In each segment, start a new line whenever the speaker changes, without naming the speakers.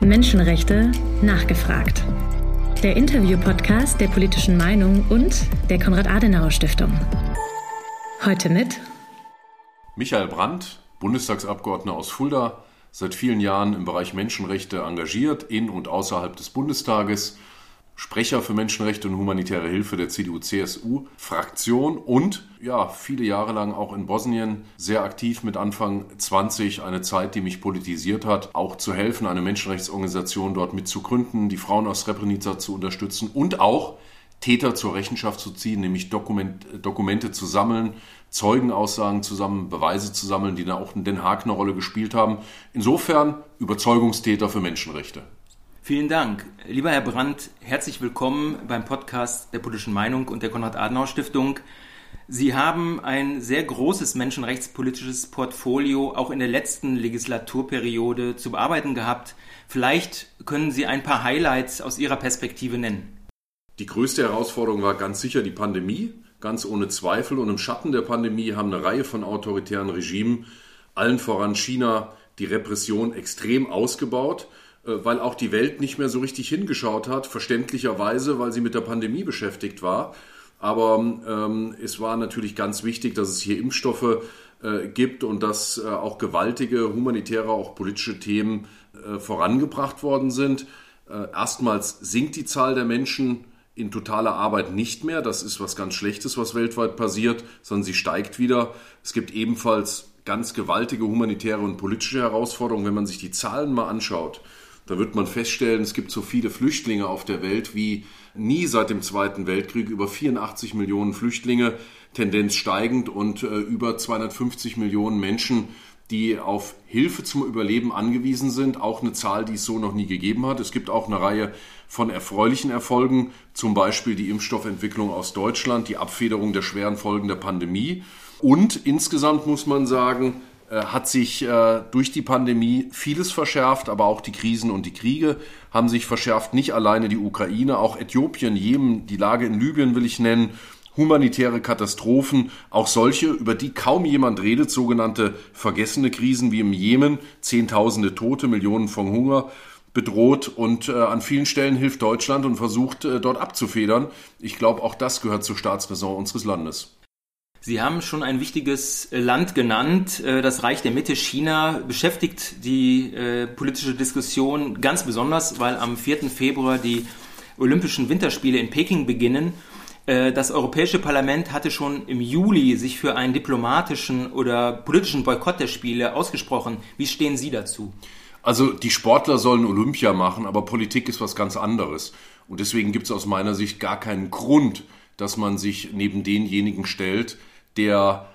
Menschenrechte nachgefragt. Der Interview-Podcast der politischen Meinung und der Konrad-Adenauer-Stiftung. Heute mit
Michael Brandt, Bundestagsabgeordneter aus Fulda, seit vielen Jahren im Bereich Menschenrechte engagiert, in und außerhalb des Bundestages Sprecher für Menschenrechte und humanitäre Hilfe der CDU-CSU-Fraktion und ja, viele Jahre lang auch in Bosnien sehr aktiv mit Anfang 20, eine Zeit, die mich politisiert hat, auch zu helfen, eine Menschenrechtsorganisation dort mitzugründen, die Frauen aus Srebrenica zu unterstützen und auch Täter zur Rechenschaft zu ziehen, nämlich Dokument, Dokumente zu sammeln, Zeugenaussagen zusammen, Beweise zu sammeln, die dann auch in Den Haag eine Rolle gespielt haben. Insofern Überzeugungstäter für Menschenrechte.
Vielen Dank. Lieber Herr Brandt, herzlich willkommen beim Podcast der politischen Meinung und der Konrad-Adenauer-Stiftung. Sie haben ein sehr großes menschenrechtspolitisches Portfolio auch in der letzten Legislaturperiode zu bearbeiten gehabt. Vielleicht können Sie ein paar Highlights aus Ihrer Perspektive nennen.
Die größte Herausforderung war ganz sicher die Pandemie, ganz ohne Zweifel. Und im Schatten der Pandemie haben eine Reihe von autoritären Regimen, allen voran China, die Repression extrem ausgebaut. Äh, weil auch die Welt nicht mehr so richtig hingeschaut hat, verständlicherweise, weil sie mit der Pandemie beschäftigt war. Aber ähm, es war natürlich ganz wichtig, dass es hier Impfstoffe äh, gibt und dass äh, auch gewaltige humanitäre, auch politische Themen äh, vorangebracht worden sind. Äh, erstmals sinkt die Zahl der Menschen in totaler Arbeit nicht mehr. Das ist was ganz Schlechtes, was weltweit passiert, sondern sie steigt wieder. Es gibt ebenfalls ganz gewaltige humanitäre und politische Herausforderungen, wenn man sich die Zahlen mal anschaut da wird man feststellen, es gibt so viele Flüchtlinge auf der Welt wie nie seit dem Zweiten Weltkrieg. Über 84 Millionen Flüchtlinge, Tendenz steigend und äh, über 250 Millionen Menschen, die auf Hilfe zum Überleben angewiesen sind. Auch eine Zahl, die es so noch nie gegeben hat. Es gibt auch eine Reihe von erfreulichen Erfolgen, zum Beispiel die Impfstoffentwicklung aus Deutschland, die Abfederung der schweren Folgen der Pandemie. Und insgesamt muss man sagen, hat sich äh, durch die Pandemie vieles verschärft, aber auch die Krisen und die Kriege haben sich verschärft. Nicht alleine die Ukraine, auch Äthiopien, Jemen, die Lage in Libyen will ich nennen, humanitäre Katastrophen, auch solche, über die kaum jemand redet, sogenannte vergessene Krisen wie im Jemen, Zehntausende Tote, Millionen von Hunger bedroht und äh, an vielen Stellen hilft Deutschland und versucht äh, dort abzufedern. Ich glaube, auch das gehört zur Staatsräson unseres Landes.
Sie haben schon ein wichtiges äh, Land genannt. Äh, das Reich der Mitte, China, beschäftigt die äh, politische Diskussion ganz besonders, weil am 4. Februar die Olympischen Winterspiele in Peking beginnen. Das Europäische Parlament hatte schon im Juli sich für einen diplomatischen oder politischen Boykott der Spiele ausgesprochen. Wie stehen Sie dazu?
Also die Sportler sollen Olympia machen, aber Politik ist was ganz anderes. Und deswegen gibt es aus meiner Sicht gar keinen Grund, dass man sich neben denjenigen stellt, der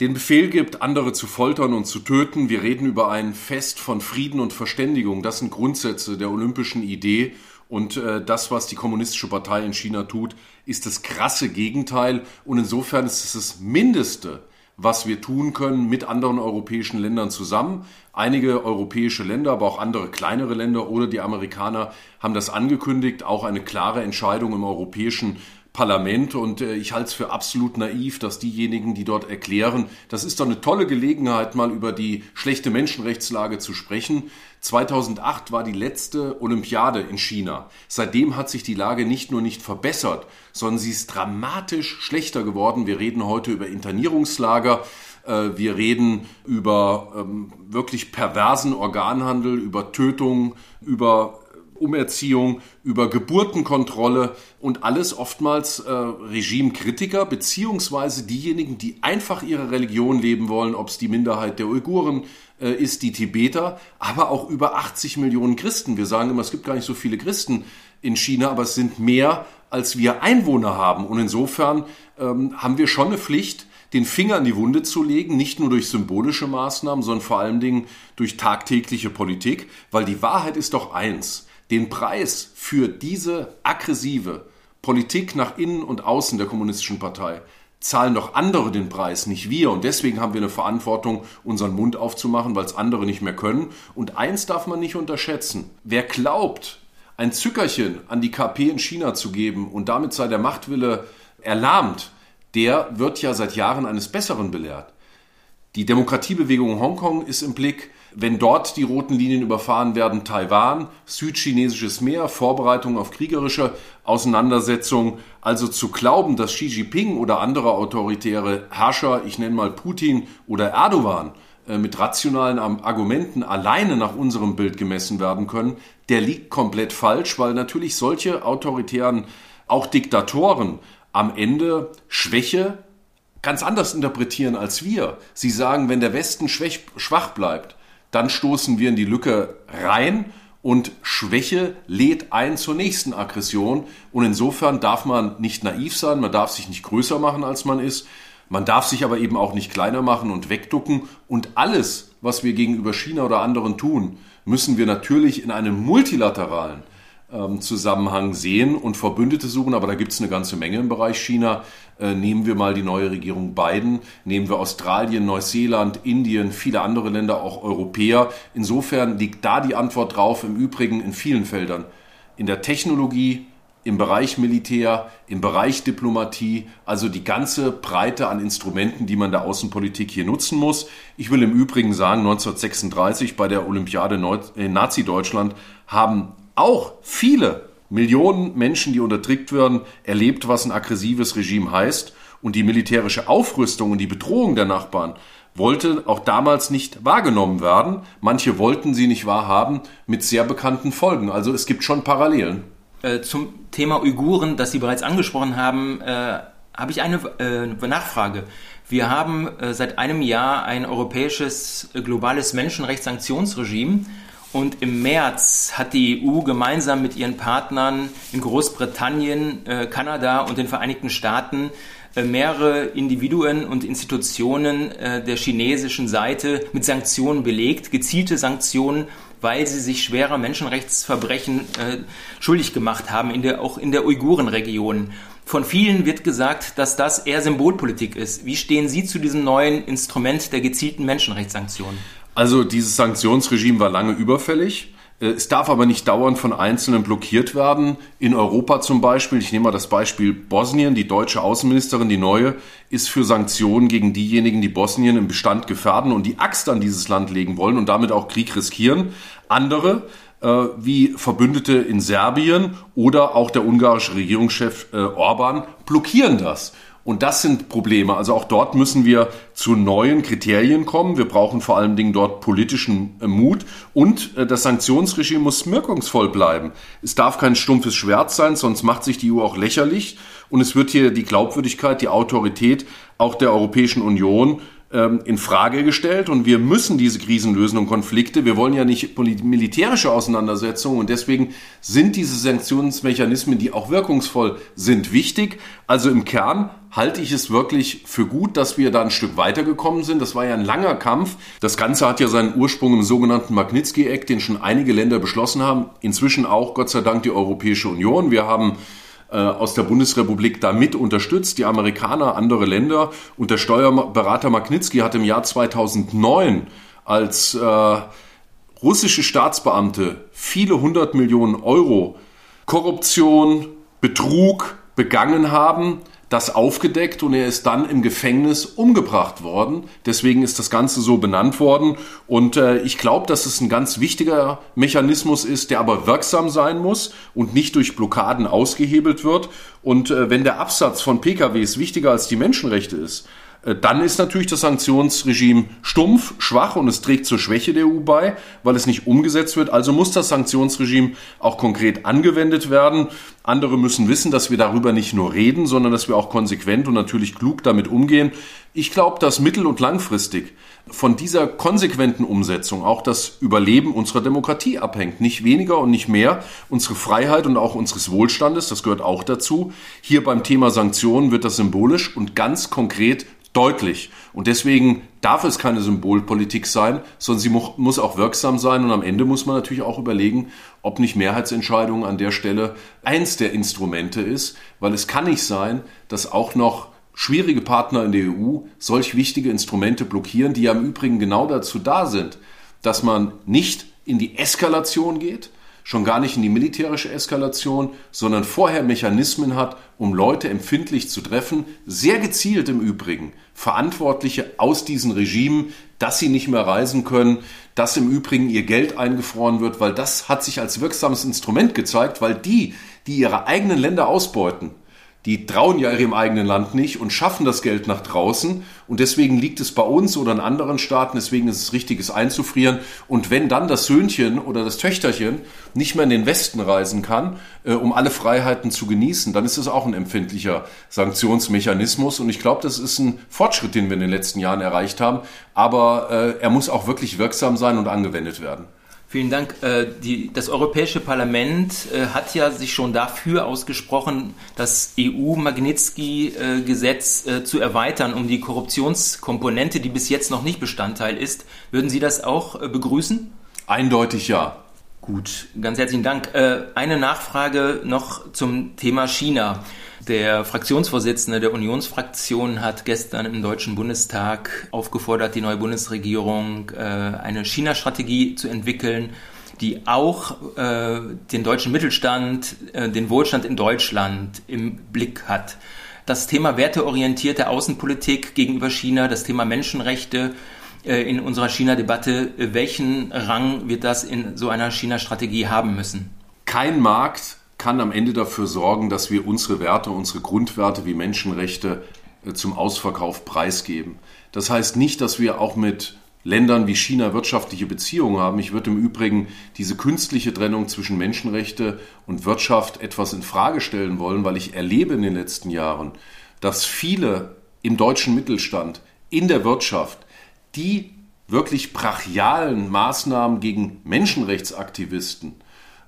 den Befehl gibt, andere zu foltern und zu töten. Wir reden über ein Fest von Frieden und Verständigung. Das sind Grundsätze der olympischen Idee. Und äh, das, was die Kommunistische Partei in China tut, ist das krasse Gegenteil. Und insofern ist es das Mindeste, was wir tun können mit anderen europäischen Ländern zusammen. Einige europäische Länder, aber auch andere kleinere Länder oder die Amerikaner haben das angekündigt, auch eine klare Entscheidung im europäischen Parlament und äh, ich halte es für absolut naiv, dass diejenigen, die dort erklären, das ist doch eine tolle Gelegenheit, mal über die schlechte Menschenrechtslage zu sprechen. 2008 war die letzte Olympiade in China. Seitdem hat sich die Lage nicht nur nicht verbessert, sondern sie ist dramatisch schlechter geworden. Wir reden heute über Internierungslager. Äh, wir reden über ähm, wirklich perversen Organhandel, über Tötung, über Umerziehung, über Geburtenkontrolle und alles oftmals äh, Regimekritiker beziehungsweise diejenigen, die einfach ihre Religion leben wollen, ob es die Minderheit der Uiguren äh, ist, die Tibeter, aber auch über 80 Millionen Christen. Wir sagen immer, es gibt gar nicht so viele Christen in China, aber es sind mehr, als wir Einwohner haben. Und insofern ähm, haben wir schon eine Pflicht, den Finger in die Wunde zu legen, nicht nur durch symbolische Maßnahmen, sondern vor allen Dingen durch tagtägliche Politik, weil die Wahrheit ist doch eins. Den Preis für diese aggressive Politik nach innen und außen der kommunistischen Partei zahlen doch andere den Preis, nicht wir. Und deswegen haben wir eine Verantwortung, unseren Mund aufzumachen, weil es andere nicht mehr können. Und eins darf man nicht unterschätzen. Wer glaubt, ein Zückerchen an die KP in China zu geben und damit sei der Machtwille erlahmt, der wird ja seit Jahren eines Besseren belehrt. Die Demokratiebewegung in Hongkong ist im Blick, wenn dort die roten Linien überfahren werden, Taiwan, südchinesisches Meer, Vorbereitung auf kriegerische Auseinandersetzungen. Also zu glauben, dass Xi Jinping oder andere autoritäre Herrscher, ich nenne mal Putin oder Erdogan, äh, mit rationalen Argumenten alleine nach unserem Bild gemessen werden können, der liegt komplett falsch, weil natürlich solche autoritären, auch Diktatoren am Ende Schwäche ganz anders interpretieren als wir. Sie sagen, wenn der Westen schwach bleibt, dann stoßen wir in die Lücke rein und Schwäche lädt ein zur nächsten Aggression. Und insofern darf man nicht naiv sein, man darf sich nicht größer machen, als man ist. Man darf sich aber eben auch nicht kleiner machen und wegducken. Und alles, was wir gegenüber China oder anderen tun, müssen wir natürlich in einem multilateralen Zusammenhang sehen und Verbündete suchen. Aber da gibt es eine ganze Menge im Bereich China. Äh, nehmen wir mal die neue Regierung Biden, nehmen wir Australien, Neuseeland, Indien, viele andere Länder, auch Europäer. Insofern liegt da die Antwort drauf, im Übrigen in vielen Feldern. In der Technologie, im Bereich Militär, im Bereich Diplomatie, also die ganze Breite an Instrumenten, die man der Außenpolitik hier nutzen muss. Ich will im Übrigen sagen, 1936 bei der Olympiade in Nazi-Deutschland haben auch viele Millionen Menschen, die unterdrückt werden, erlebt, was ein aggressives Regime heißt. Und die militärische Aufrüstung und die Bedrohung der Nachbarn wollte auch damals nicht wahrgenommen werden. Manche wollten sie nicht wahrhaben mit sehr bekannten Folgen. Also es gibt schon Parallelen.
Äh, zum Thema Uiguren, das Sie bereits angesprochen haben, äh, habe ich eine äh, Nachfrage. Wir haben äh, seit einem Jahr ein europäisches äh, globales Menschenrechtssanktionsregime und im März hat die EU gemeinsam mit ihren Partnern in Großbritannien, äh, Kanada und den Vereinigten Staaten äh, mehrere Individuen und Institutionen äh, der chinesischen Seite mit Sanktionen belegt, gezielte Sanktionen, weil sie sich schwerer Menschenrechtsverbrechen schuldig gemacht haben, in der, auch in der Uigurenregion. Von vielen wird gesagt, dass das eher Symbolpolitik ist. Wie stehen Sie zu diesem neuen Instrument der gezielten Menschenrechtssanktionen?
Also dieses Sanktionsregime war lange überfällig. Äh, es darf aber nicht dauernd von Einzelnen blockiert werden. In Europa zum Beispiel, ich nehme mal das Beispiel Bosnien, die deutsche Außenministerin, die neue, ist für Sanktionen gegen diejenigen, die Bosnien im Bestand gefährden und die Axt an dieses Land legen wollen und damit auch Krieg riskieren. Andere, äh, wie Verbündete in Serbien oder auch der ungarische Regierungschef äh, Orban, blockieren das. Und das sind Probleme. Also auch dort müssen wir zu neuen Kriterien kommen. Wir brauchen vor allen Dingen dort politischen äh, Mut und äh, das Sanktionsregime muss wirkungsvoll bleiben. Es darf kein stumpfes Schwert sein, sonst macht sich die EU auch lächerlich und es wird hier die Glaubwürdigkeit, die Autorität auch der Europäischen Union ähm, in Frage gestellt und wir müssen diese Krisen lösen und Konflikte. Wir wollen ja nicht militärische Auseinandersetzungen und deswegen sind diese Sanktionsmechanismen, die auch wirkungsvoll sind, wichtig. Also im Kern halte ich es wirklich für gut, dass wir da ein Stück weitergekommen sind. Das war ja ein langer Kampf. Das Ganze hat ja seinen Ursprung im sogenannten Magnitsky-Act, den schon einige Länder beschlossen haben. Inzwischen auch Gott sei Dank die Europäische Union. Wir haben äh, aus der Bundesrepublik da mit unterstützt, die Amerikaner, andere Länder. Und der Steuerberater Magnitsky hat im Jahr 2009 als äh, russische Staatsbeamte viele hundert Millionen Euro Korruption, Betrug begangen haben, das aufgedeckt und er ist dann im Gefängnis umgebracht worden. Deswegen ist das Ganze so benannt worden. Und äh, ich glaube, dass es ein ganz wichtiger Mechanismus ist, der aber wirksam sein muss und nicht durch Blockaden ausgehebelt wird. Und äh, wenn der Absatz von PKWs wichtiger als die Menschenrechte ist, dann ist natürlich das Sanktionsregime stumpf, schwach und es trägt zur Schwäche der EU bei, weil es nicht umgesetzt wird. Also muss das Sanktionsregime auch konkret angewendet werden. Andere müssen wissen, dass wir darüber nicht nur reden, sondern dass wir auch konsequent und natürlich klug damit umgehen. Ich glaube, dass mittel- und langfristig von dieser konsequenten Umsetzung auch das Überleben unserer Demokratie abhängt. Nicht weniger und nicht mehr. Unsere Freiheit und auch unseres Wohlstandes, das gehört auch dazu. Hier beim Thema Sanktionen wird das symbolisch und ganz konkret deutlich. Und deswegen darf es keine Symbolpolitik sein, sondern sie muss auch wirksam sein. Und am Ende muss man natürlich auch überlegen, ob nicht Mehrheitsentscheidungen an der Stelle eins der Instrumente ist, weil es kann nicht sein, dass auch noch schwierige Partner in der EU solch wichtige Instrumente blockieren, die ja im Übrigen genau dazu da sind, dass man nicht in die Eskalation geht, schon gar nicht in die militärische Eskalation, sondern vorher Mechanismen hat, um Leute empfindlich zu treffen, sehr gezielt im Übrigen Verantwortliche aus diesen Regimen dass sie nicht mehr reisen können, dass im Übrigen ihr Geld eingefroren wird, weil das hat sich als wirksames Instrument gezeigt, weil die, die ihre eigenen Länder ausbeuten, die trauen ja ihrem eigenen Land nicht und schaffen das Geld nach draußen. Und deswegen liegt es bei uns oder in anderen Staaten, deswegen ist es richtig, es einzufrieren. Und wenn dann das Söhnchen oder das Töchterchen nicht mehr in den Westen reisen kann, äh, um alle Freiheiten zu genießen, dann ist es auch ein empfindlicher Sanktionsmechanismus. Und ich glaube, das ist ein Fortschritt, den wir in den letzten Jahren erreicht haben. Aber äh, er muss auch wirklich wirksam sein und angewendet werden.
Vielen Dank. Äh, die, das Europäische Parlament äh, hat ja sich schon dafür ausgesprochen, das EU-Magnitsky-Gesetz äh, zu erweitern um die Korruptionskomponente, die bis jetzt noch nicht Bestandteil ist. Würden Sie das auch begrüßen?
Eindeutig ja.
Gut, ganz herzlichen Dank. Eine Nachfrage noch zum Thema China. Der Fraktionsvorsitzende der Unionsfraktion hat gestern im Deutschen Bundestag aufgefordert, die neue Bundesregierung äh, eine China-Strategie zu entwickeln, die auch äh, den deutschen Mittelstand, äh, den Wohlstand in Deutschland im Blick hat. Das Thema werteorientierte Außenpolitik gegenüber China, das Thema Menschenrechte in unserer China-Debatte, welchen Rang wird das in so einer China-Strategie haben müssen?
Kein Markt kann am Ende dafür sorgen, dass wir unsere Werte, unsere Grundwerte wie Menschenrechte äh, zum Ausverkauf preisgeben. Das heißt nicht, dass wir auch mit Ländern wie China wirtschaftliche Beziehungen haben. Ich würde im Übrigen diese künstliche Trennung zwischen Menschenrechte und Wirtschaft etwas in Frage stellen wollen, weil ich erlebe in den letzten Jahren, dass viele im deutschen Mittelstand, in der Wirtschaft, die wirklich brachialen Maßnahmen gegen Menschenrechtsaktivisten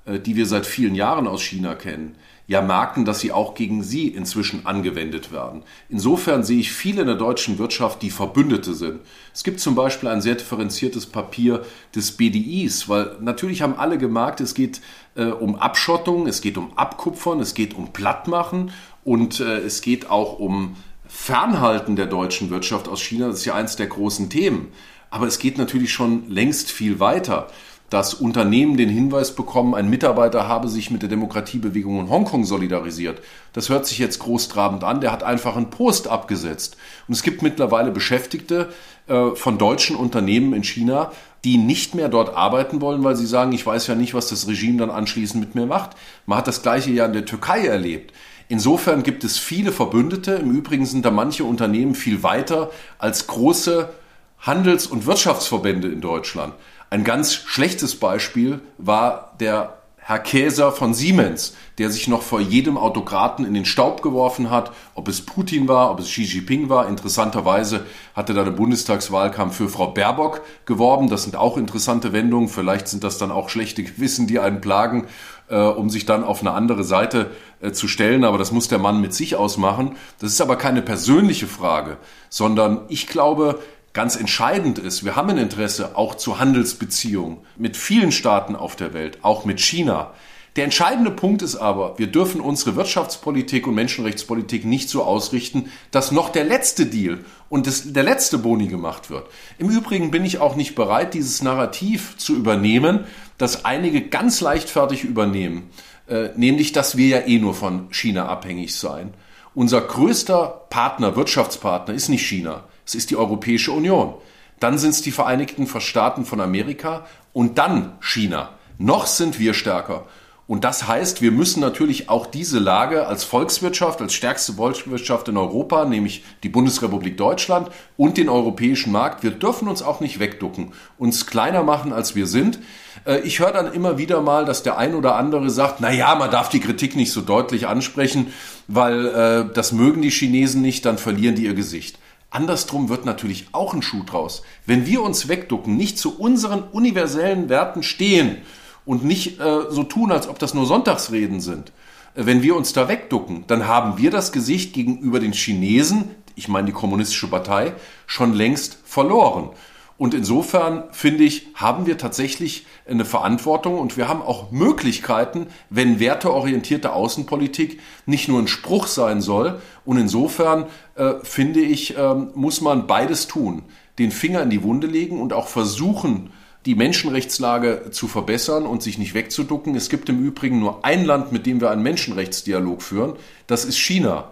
die wir seit vielen Jahren aus China kennen, ja merken, dass sie auch gegen sie inzwischen angewendet werden. Insofern sehe ich viele in der deutschen Wirtschaft, die Verbündete sind. Es gibt zum Beispiel ein sehr differenziertes Papier des BDIs, weil natürlich haben alle gemerkt, es geht äh, um Abschottung, es geht um Abkupfern, es geht um Plattmachen und äh, es geht auch um Fernhalten der deutschen Wirtschaft aus China. Das ist ja eins der großen Themen. Aber es geht natürlich schon längst viel weiter dass Unternehmen den Hinweis bekommen, ein Mitarbeiter habe sich mit der Demokratiebewegung in Hongkong solidarisiert. Das hört sich jetzt großtrabend an. Der hat einfach einen Post abgesetzt. Und es gibt mittlerweile Beschäftigte äh, von deutschen Unternehmen in China, die nicht mehr dort arbeiten wollen, weil sie sagen, ich weiß ja nicht, was das Regime dann anschließend mit mir macht. Man hat das gleiche ja in der Türkei erlebt. Insofern gibt es viele Verbündete. Im Übrigen sind da manche Unternehmen viel weiter als große Handels- und Wirtschaftsverbände in Deutschland. Ein ganz schlechtes Beispiel war der Herr Käser von Siemens, der sich noch vor jedem Autokraten in den Staub geworfen hat, ob es Putin war, ob es Xi Jinping war. Interessanterweise hatte da der Bundestagswahlkampf für Frau Baerbock geworben. Das sind auch interessante Wendungen. Vielleicht sind das dann auch schlechte Gewissen, die einen plagen, äh, um sich dann auf eine andere Seite äh, zu stellen. Aber das muss der Mann mit sich ausmachen. Das ist aber keine persönliche Frage, sondern ich glaube, ganz entscheidend ist. Wir haben ein Interesse auch zu Handelsbeziehungen mit vielen Staaten auf der Welt, auch mit China. Der entscheidende Punkt ist aber, wir dürfen unsere Wirtschaftspolitik und Menschenrechtspolitik nicht so ausrichten, dass noch der letzte Deal und das, der letzte Boni gemacht wird. Im Übrigen bin ich auch nicht bereit, dieses Narrativ zu übernehmen, das einige ganz leichtfertig übernehmen, äh, nämlich, dass wir ja eh nur von China abhängig seien. Unser größter Partner, Wirtschaftspartner ist nicht China. Es ist die Europäische Union. Dann sind es die Vereinigten Staaten von Amerika und dann China. Noch sind wir stärker. Und das heißt, wir müssen natürlich auch diese Lage als Volkswirtschaft, als stärkste Volkswirtschaft in Europa, nämlich die Bundesrepublik Deutschland und den europäischen Markt, wir dürfen uns auch nicht wegducken, uns kleiner machen, als wir sind. Äh, ich höre dann immer wieder mal, dass der ein oder andere sagt, na ja, man darf die Kritik nicht so deutlich ansprechen, weil äh, das mögen die Chinesen nicht, dann verlieren die ihr Gesicht. Andersrum wird natürlich auch ein Schuh draus. Wenn wir uns wegducken, nicht zu unseren universellen Werten stehen und nicht äh, so tun, als ob das nur Sonntagsreden sind, äh, wenn wir uns da wegducken, dann haben wir das Gesicht gegenüber den Chinesen, ich meine die kommunistische Partei, schon längst verloren. Und insofern finde ich, haben wir tatsächlich eine Verantwortung und wir haben auch Möglichkeiten, wenn werteorientierte Außenpolitik nicht nur ein Spruch sein soll. Und insofern äh, finde ich, äh, muss man beides tun. Den Finger in die Wunde legen und auch versuchen, die Menschenrechtslage zu verbessern und sich nicht wegzuducken. Es gibt im Übrigen nur ein Land, mit dem wir einen Menschenrechtsdialog führen. Das ist China.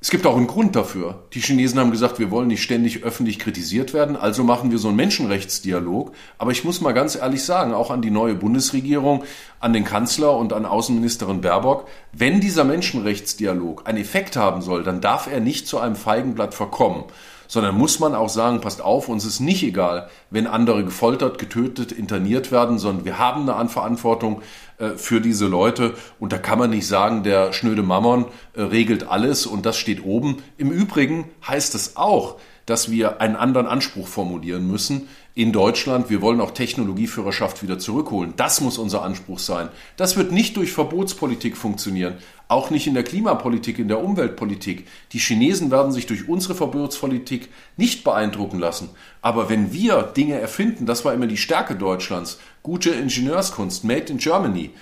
Es gibt auch einen Grund dafür. Die Chinesen haben gesagt, wir wollen nicht ständig öffentlich kritisiert werden, also machen wir so einen Menschenrechtsdialog. Aber ich muss mal ganz ehrlich sagen, auch an die neue Bundesregierung, an den Kanzler und an Außenministerin Baerbock, wenn dieser Menschenrechtsdialog einen Effekt haben soll, dann darf er nicht zu einem Feigenblatt verkommen sondern muss man auch sagen, passt auf, uns ist nicht egal, wenn andere gefoltert, getötet, interniert werden, sondern wir haben eine Verantwortung äh, für diese Leute und da kann man nicht sagen, der schnöde Mammon äh, regelt alles und das steht oben. Im Übrigen heißt es auch, dass wir einen anderen Anspruch formulieren müssen in Deutschland. Wir wollen auch Technologieführerschaft wieder zurückholen. Das muss unser Anspruch sein. Das wird nicht durch Verbotspolitik funktionieren, auch nicht in der Klimapolitik, in der Umweltpolitik. Die Chinesen werden sich durch unsere Verbotspolitik nicht beeindrucken lassen. Aber wenn wir Dinge erfinden, das war immer die Stärke Deutschlands, gute Ingenieurskunst, made in Germany,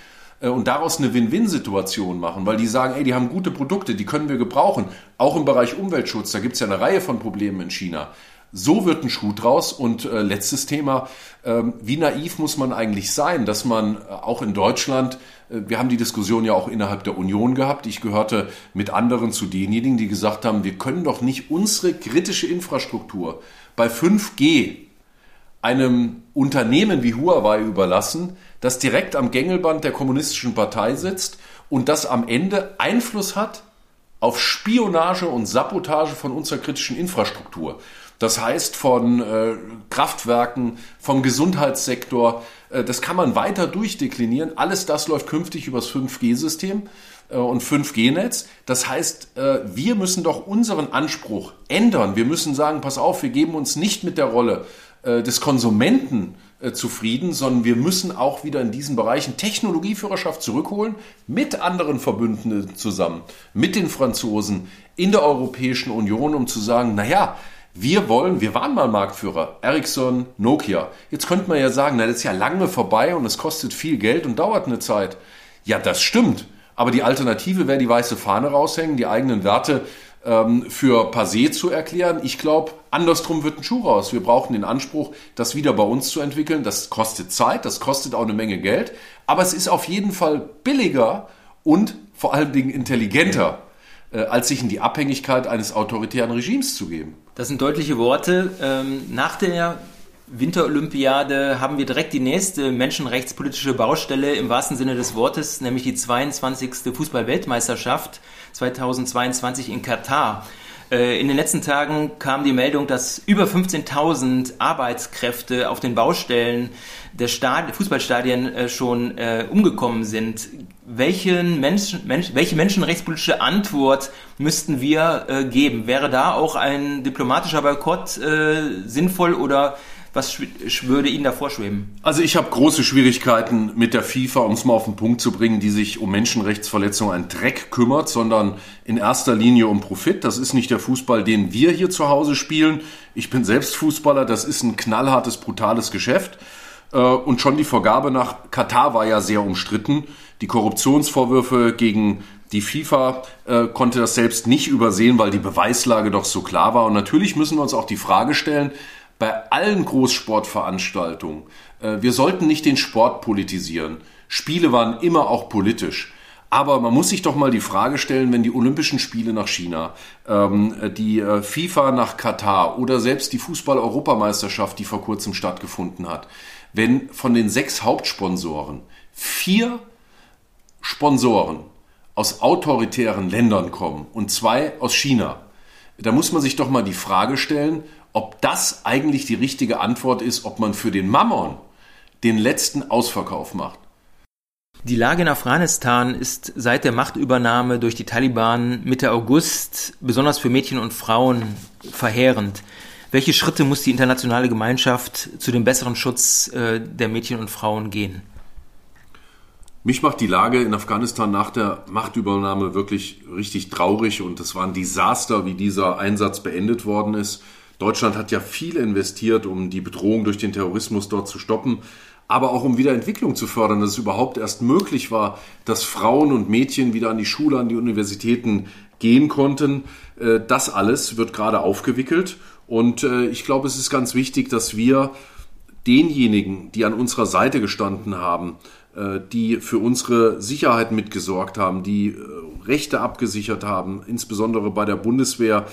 äh, und daraus eine Win-Win-Situation machen, weil die sagen, ey, die haben gute Produkte, die können wir gebrauchen. Auch im Bereich Umweltschutz, da gibt es ja eine Reihe von Problemen in China. So wird ein Schuh draus. Und äh, letztes Thema, ähm, wie naiv muss man eigentlich sein, dass man äh, auch in Deutschland, äh, wir haben die Diskussion ja auch innerhalb der Union gehabt, ich gehörte mit anderen zu denjenigen, die gesagt haben, wir können doch nicht unsere kritische Infrastruktur bei 5G einem Unternehmen wie Huawei überlassen, das direkt am Gängelband der kommunistischen Partei sitzt und das am Ende Einfluss hat auf Spionage und Sabotage von unserer kritischen Infrastruktur. Das heißt von äh, Kraftwerken, vom Gesundheitssektor, äh, das kann man weiter durchdeklinieren. Alles das läuft künftig übers 5G-System äh, und 5G-Netz. Das heißt, äh, wir müssen doch unseren Anspruch ändern. Wir müssen sagen, pass auf, wir geben uns nicht mit der Rolle äh, des Konsumenten äh, zufrieden, sondern wir müssen auch wieder in diesen Bereichen Technologieführerschaft zurückholen, mit anderen Verbündeten zusammen, mit den Franzosen in der Europäischen Union, um zu sagen, naja, wir wollen, wir waren mal Marktführer, Ericsson, Nokia. Jetzt könnte man ja sagen, na, das ist ja lange vorbei und es kostet viel Geld und dauert eine Zeit. Ja, das stimmt. Aber die Alternative wäre die weiße Fahne raushängen, die eigenen Werte ähm, für passé zu erklären. Ich glaube, andersrum wird ein Schuh raus. Wir brauchen den Anspruch, das wieder bei uns zu entwickeln. Das kostet Zeit, das kostet auch eine Menge Geld, aber es ist auf jeden Fall billiger und vor allen Dingen intelligenter, äh, als sich in die Abhängigkeit eines autoritären Regimes zu geben.
Das sind deutliche Worte. Ähm, nach der Winterolympiade haben wir direkt die nächste menschenrechtspolitische Baustelle im wahrsten Sinne des Wortes, nämlich die 22. Fußball-Weltmeisterschaft 2022 in Katar. Äh, in den letzten Tagen kam die Meldung, dass über 15.000 Arbeitskräfte auf den Baustellen der Stad Fußballstadien äh, schon äh, umgekommen sind. Welchen Menschen, Mensch, welche menschenrechtspolitische Antwort müssten wir geben? Wäre da auch ein diplomatischer Boykott sinnvoll oder was würde Ihnen da vorschweben?
Also ich habe große Schwierigkeiten mit der FIFA, um es mal auf den Punkt zu bringen, die sich um Menschenrechtsverletzungen ein Dreck kümmert, sondern in erster Linie um Profit. Das ist nicht der Fußball, den wir hier zu Hause spielen. Ich bin selbst Fußballer, das ist ein knallhartes, brutales Geschäft. Äh, und schon die Vergabe nach Katar war ja sehr umstritten. Die Korruptionsvorwürfe gegen die FIFA äh, konnte das selbst nicht übersehen, weil die Beweislage doch so klar war. Und natürlich müssen wir uns auch die Frage stellen, bei allen Großsportveranstaltungen, äh, wir sollten nicht den Sport politisieren. Spiele waren immer auch politisch. Aber man muss sich doch mal die Frage stellen, wenn die Olympischen Spiele nach China, ähm, die äh, FIFA nach Katar oder selbst die Fußball-Europameisterschaft, die vor kurzem stattgefunden hat, wenn von den sechs Hauptsponsoren vier Sponsoren aus autoritären Ländern kommen und zwei aus China, da muss man sich doch mal die Frage stellen, ob das eigentlich die richtige Antwort ist, ob man für den Mammon den letzten Ausverkauf macht.
Die Lage in Afghanistan ist seit der Machtübernahme durch die Taliban Mitte August besonders für Mädchen und Frauen verheerend. Welche Schritte muss die internationale Gemeinschaft zu dem besseren Schutz äh, der Mädchen und Frauen gehen?
Mich macht die Lage in Afghanistan nach der Machtübernahme wirklich richtig traurig und es war ein Desaster, wie dieser Einsatz beendet worden ist. Deutschland hat ja viel investiert, um die Bedrohung durch den Terrorismus dort zu stoppen, aber auch um wieder Entwicklung zu fördern, dass es überhaupt erst möglich war, dass Frauen und Mädchen wieder an die Schule, an die Universitäten gehen konnten. Äh, das alles wird gerade aufgewickelt und äh, ich glaube, es ist ganz wichtig, dass wir denjenigen, die an unserer Seite gestanden haben, äh, die für unsere Sicherheit mitgesorgt haben, die Rechte abgesichert haben, insbesondere bei der Bundeswehr,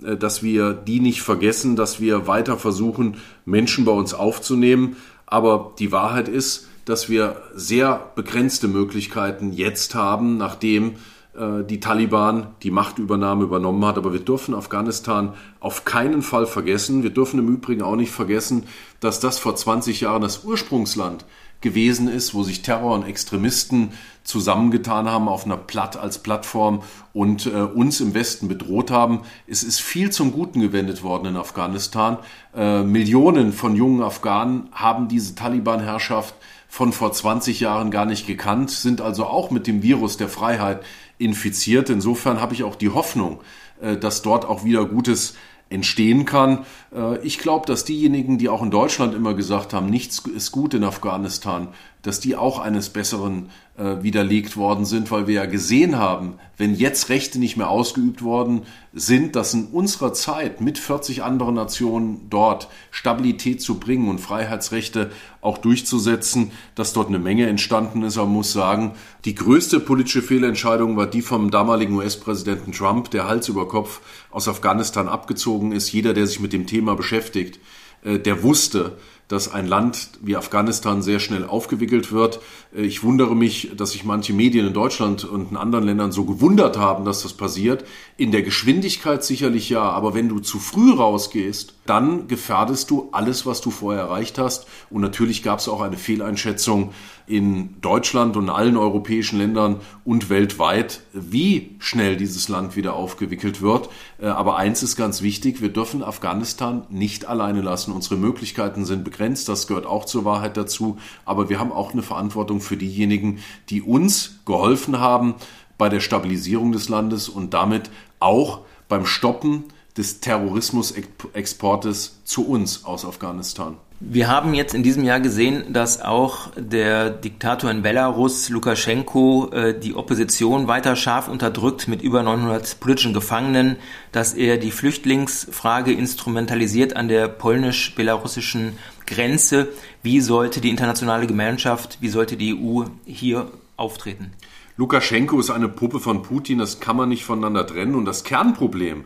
dass wir die nicht vergessen, dass wir weiter versuchen, Menschen bei uns aufzunehmen. Aber die Wahrheit ist, dass wir sehr begrenzte Möglichkeiten jetzt haben, nachdem die Taliban die Machtübernahme übernommen hat. Aber wir dürfen Afghanistan auf keinen Fall vergessen. Wir dürfen im Übrigen auch nicht vergessen, dass das vor 20 Jahren das Ursprungsland gewesen ist, wo sich Terror und Extremisten zusammengetan haben auf einer Platt als Plattform und äh, uns im Westen bedroht haben. Es ist viel zum Guten gewendet worden in Afghanistan. Äh, Millionen von jungen Afghanen haben diese Taliban-Herrschaft von vor 20 Jahren gar nicht gekannt, sind also auch mit dem Virus der Freiheit infiziert. Insofern habe ich auch die Hoffnung, äh, dass dort auch wieder Gutes entstehen kann. Äh, ich glaube, dass diejenigen, die auch in Deutschland immer gesagt haben, nichts ist gut in Afghanistan, dass die auch eines Besseren äh, widerlegt worden sind, weil wir ja gesehen haben, wenn jetzt Rechte nicht mehr ausgeübt worden sind, dass in unserer Zeit mit 40 anderen Nationen dort Stabilität zu bringen und Freiheitsrechte auch durchzusetzen, dass dort eine Menge entstanden ist. Man muss sagen, die größte politische Fehlentscheidung war die vom damaligen US-Präsidenten Trump, der Hals über Kopf aus Afghanistan abgezogen ist. Jeder, der sich mit dem Thema beschäftigt, äh, der wusste, dass ein Land wie Afghanistan sehr schnell aufgewickelt wird. Äh, ich wundere mich, dass sich manche Medien in Deutschland und in anderen Ländern so gewundert haben, dass das passiert. In der Geschwindigkeit sicherlich ja, aber wenn du zu früh rausgehst, dann gefährdest du alles, was du vorher erreicht hast. Und natürlich gab es auch eine Fehleinschätzung in Deutschland und allen europäischen Ländern und weltweit, wie schnell dieses Land wieder aufgewickelt wird. Äh, aber eins ist ganz wichtig, wir dürfen Afghanistan nicht alleine lassen. Unsere Möglichkeiten sind begrenzt, das gehört auch zur Wahrheit dazu. Aber wir haben auch eine Verantwortung für diejenigen, die uns geholfen haben bei der Stabilisierung des Landes und damit auch beim Stoppen des Terrorismusexportes zu uns aus Afghanistan.
Wir haben jetzt in diesem Jahr gesehen, dass auch der Diktator in Belarus, Lukaschenko, äh, die Opposition weiter scharf unterdrückt mit über 900 politischen Gefangenen, dass er die Flüchtlingsfrage instrumentalisiert an der polnisch-belarussischen Grenze. Wie sollte die internationale Gemeinschaft, wie sollte die EU hier auftreten?
Lukaschenko ist eine Puppe von Putin, das kann man nicht voneinander trennen. Und das Kernproblem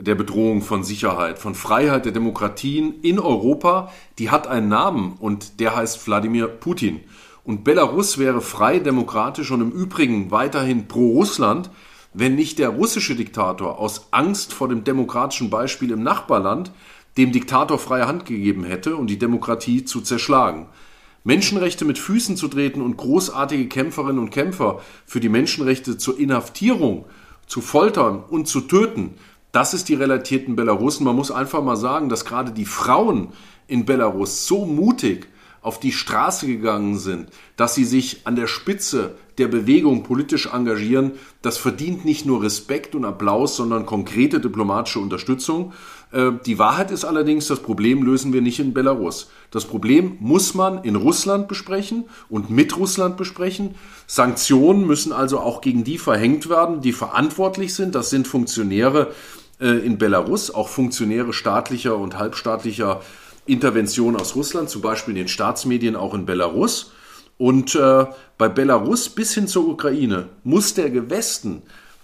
der Bedrohung von Sicherheit, von Freiheit der Demokratien in Europa, die hat einen Namen und der heißt Wladimir Putin. Und Belarus wäre frei, demokratisch und im Übrigen weiterhin pro Russland, wenn nicht der russische Diktator aus Angst vor dem demokratischen Beispiel im Nachbarland dem Diktator freie Hand gegeben hätte und die Demokratie zu zerschlagen. Menschenrechte mit Füßen zu treten und großartige Kämpferinnen und Kämpfer für die Menschenrechte zur Inhaftierung, zu foltern und zu töten, das ist die relatierten Belarusen. Man muss einfach mal sagen, dass gerade die Frauen in Belarus so mutig auf die Straße gegangen sind, dass sie sich an der Spitze der Bewegung politisch engagieren, das verdient nicht nur Respekt und Applaus, sondern konkrete diplomatische Unterstützung. Äh, die Wahrheit ist allerdings, das Problem lösen wir nicht in Belarus. Das Problem muss man in Russland besprechen und mit Russland besprechen. Sanktionen müssen also auch gegen die verhängt werden, die verantwortlich sind. Das sind Funktionäre in Belarus, auch Funktionäre staatlicher und halbstaatlicher Intervention aus Russland, zum Beispiel in den Staatsmedien auch in Belarus. Und äh, bei Belarus bis hin zur Ukraine muss der Westen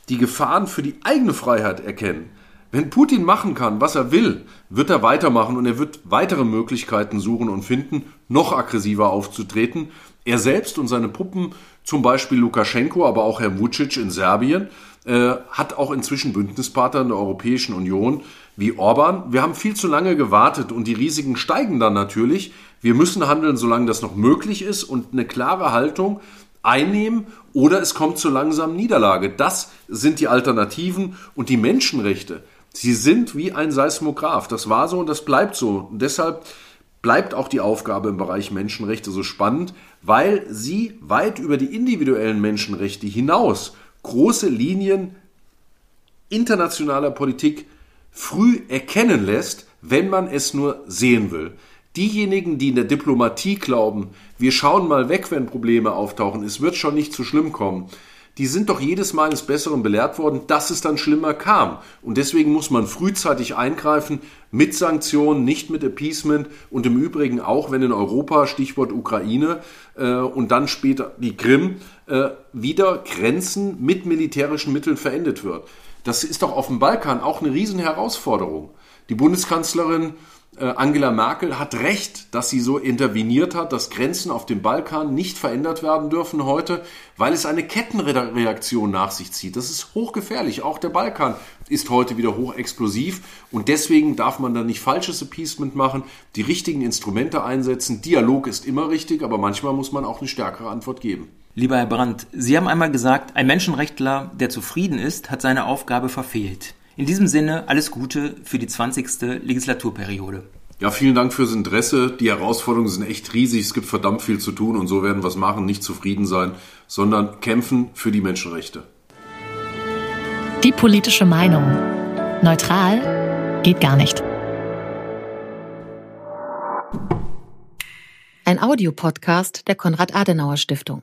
die Gefahren für die eigene Freiheit erkennen. Wenn Putin machen kann, was er will, wird er weitermachen und er wird weitere Möglichkeiten suchen und finden, noch aggressiver aufzutreten. Er selbst und seine Puppen, zum Beispiel Lukaschenko, aber auch Herr Vucic in Serbien, äh, hat auch inzwischen Bündnispartner in der Europäischen Union wie Orban. Wir haben viel zu lange gewartet und die Risiken steigen dann natürlich. Wir müssen handeln, solange das noch möglich ist und eine klare Haltung einnehmen oder es kommt zur langsamen Niederlage. Das sind die Alternativen und die Menschenrechte. Sie sind wie ein Seismograph. Das war so und das bleibt so. Und deshalb bleibt auch die Aufgabe im Bereich Menschenrechte so spannend, weil sie weit über die individuellen Menschenrechte hinaus große Linien internationaler Politik früh erkennen lässt, wenn man es nur sehen will. Diejenigen, die in der Diplomatie glauben, wir schauen mal weg, wenn Probleme auftauchen, es wird schon nicht zu schlimm kommen, die sind doch jedes Mal eines Besseren belehrt worden, dass es dann schlimmer kam. Und deswegen muss man frühzeitig eingreifen mit Sanktionen, nicht mit Appeasement und im Übrigen auch, wenn in Europa, Stichwort Ukraine äh, und dann später die Krim, äh, wieder Grenzen mit militärischen Mitteln verendet wird. Das ist doch auf dem Balkan auch eine Riesenherausforderung. Die Bundeskanzlerin äh, Angela Merkel hat recht, dass sie so interveniert hat, dass Grenzen auf dem Balkan nicht verändert werden dürfen heute, weil es eine Kettenreaktion nach sich zieht. Das ist hochgefährlich. Auch der Balkan ist heute wieder hochexplosiv und deswegen darf man da nicht falsches Appeasement machen, die richtigen Instrumente einsetzen. Dialog ist immer richtig, aber manchmal muss man auch eine stärkere Antwort geben.
Lieber Herr Brandt, Sie haben einmal gesagt, ein Menschenrechtler, der zufrieden ist, hat seine Aufgabe verfehlt. In diesem Sinne alles Gute für die 20. Legislaturperiode.
Ja, vielen Dank fürs Interesse. Die Herausforderungen sind echt riesig. Es gibt verdammt viel zu tun und so werden wir es machen. Nicht zufrieden sein, sondern kämpfen für die Menschenrechte.
Die politische Meinung. Neutral geht gar nicht.
Ein Audiopodcast der Konrad-Adenauer-Stiftung.